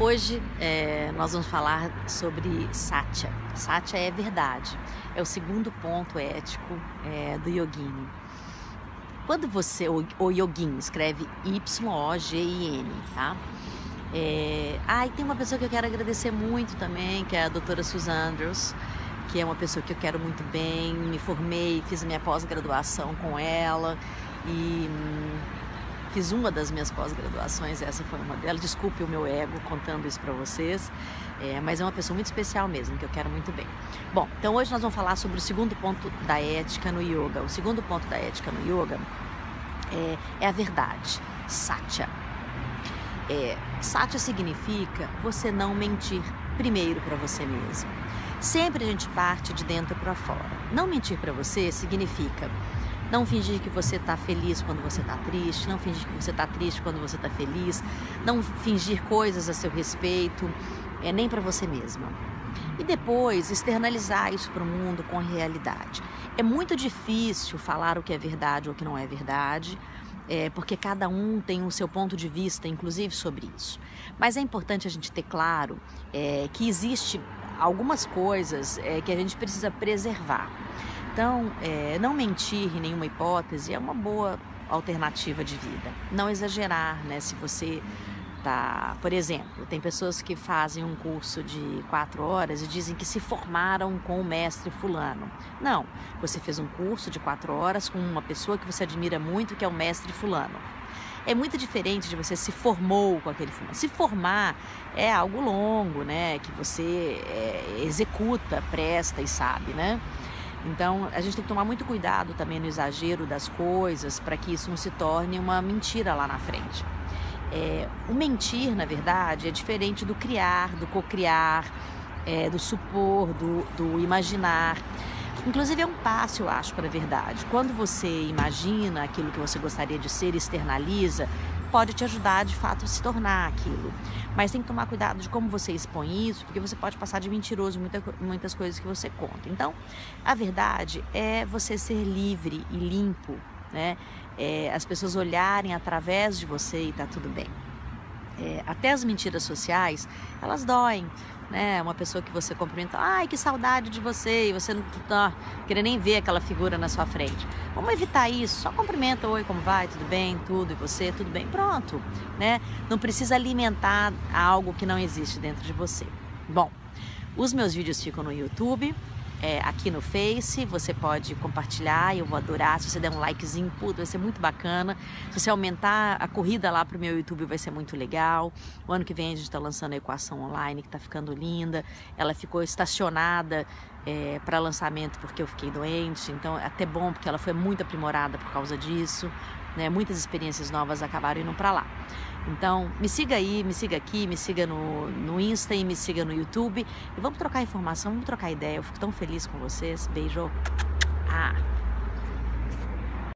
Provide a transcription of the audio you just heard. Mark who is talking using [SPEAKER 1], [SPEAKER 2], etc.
[SPEAKER 1] Hoje é, nós vamos falar sobre Satya. Satya é verdade, é o segundo ponto ético é, do Yogini. Quando você, o, o Yogin escreve Y-O-G-I-N, tá? É, ah, e tem uma pessoa que eu quero agradecer muito também, que é a doutora Susan Andrews, que é uma pessoa que eu quero muito bem, me formei, fiz minha pós-graduação com ela e hum, Fiz uma das minhas pós-graduações, essa foi uma delas. Desculpe o meu ego contando isso para vocês, é, mas é uma pessoa muito especial mesmo, que eu quero muito bem. Bom, então hoje nós vamos falar sobre o segundo ponto da ética no yoga. O segundo ponto da ética no yoga é, é a verdade, satya. É, satya significa você não mentir primeiro para você mesmo. Sempre a gente parte de dentro para fora. Não mentir para você significa não fingir que você está feliz quando você está triste, não fingir que você está triste quando você está feliz, não fingir coisas a seu respeito, é, nem para você mesma. E depois externalizar isso para o mundo com a realidade. É muito difícil falar o que é verdade ou o que não é verdade, é, porque cada um tem o seu ponto de vista, inclusive sobre isso. Mas é importante a gente ter claro é, que existe algumas coisas é, que a gente precisa preservar. Então, é, não mentir em nenhuma hipótese é uma boa alternativa de vida. Não exagerar, né? Se você tá, por exemplo, tem pessoas que fazem um curso de quatro horas e dizem que se formaram com o mestre fulano. Não, você fez um curso de quatro horas com uma pessoa que você admira muito, que é o mestre fulano. É muito diferente de você se formou com aquele fulano. Se formar é algo longo, né? Que você é, executa, presta e sabe, né? Então, a gente tem que tomar muito cuidado também no exagero das coisas para que isso não se torne uma mentira lá na frente. É, o mentir, na verdade, é diferente do criar, do cocriar, é, do supor, do, do imaginar. Inclusive é um passo, eu acho, para a verdade. Quando você imagina aquilo que você gostaria de ser, externaliza, pode te ajudar de fato a se tornar aquilo. Mas tem que tomar cuidado de como você expõe isso, porque você pode passar de mentiroso muita, muitas coisas que você conta. Então, a verdade é você ser livre e limpo, né? É, as pessoas olharem através de você e tá tudo bem. É, até as mentiras sociais, elas doem né? Uma pessoa que você cumprimenta, ai que saudade de você, e você não tá querendo nem ver aquela figura na sua frente. Vamos evitar isso, só cumprimenta, oi, como vai? Tudo bem? Tudo, e você? Tudo bem? Pronto, né? Não precisa alimentar algo que não existe dentro de você. Bom, os meus vídeos ficam no YouTube, é, aqui no Face, você pode compartilhar, eu vou adorar. Se você der um likezinho, puto, vai ser muito bacana. Se você aumentar a corrida lá pro meu YouTube, vai ser muito legal. O ano que vem a gente está lançando a equação online, que está ficando linda. Ela ficou estacionada é, para lançamento porque eu fiquei doente, então é até bom porque ela foi muito aprimorada por causa disso. Né? Muitas experiências novas acabaram indo para lá. Então, me siga aí, me siga aqui, me siga no, no Insta e me siga no YouTube. E vamos trocar informação, vamos trocar ideia. Eu fico tão feliz com vocês. Beijo. Ah.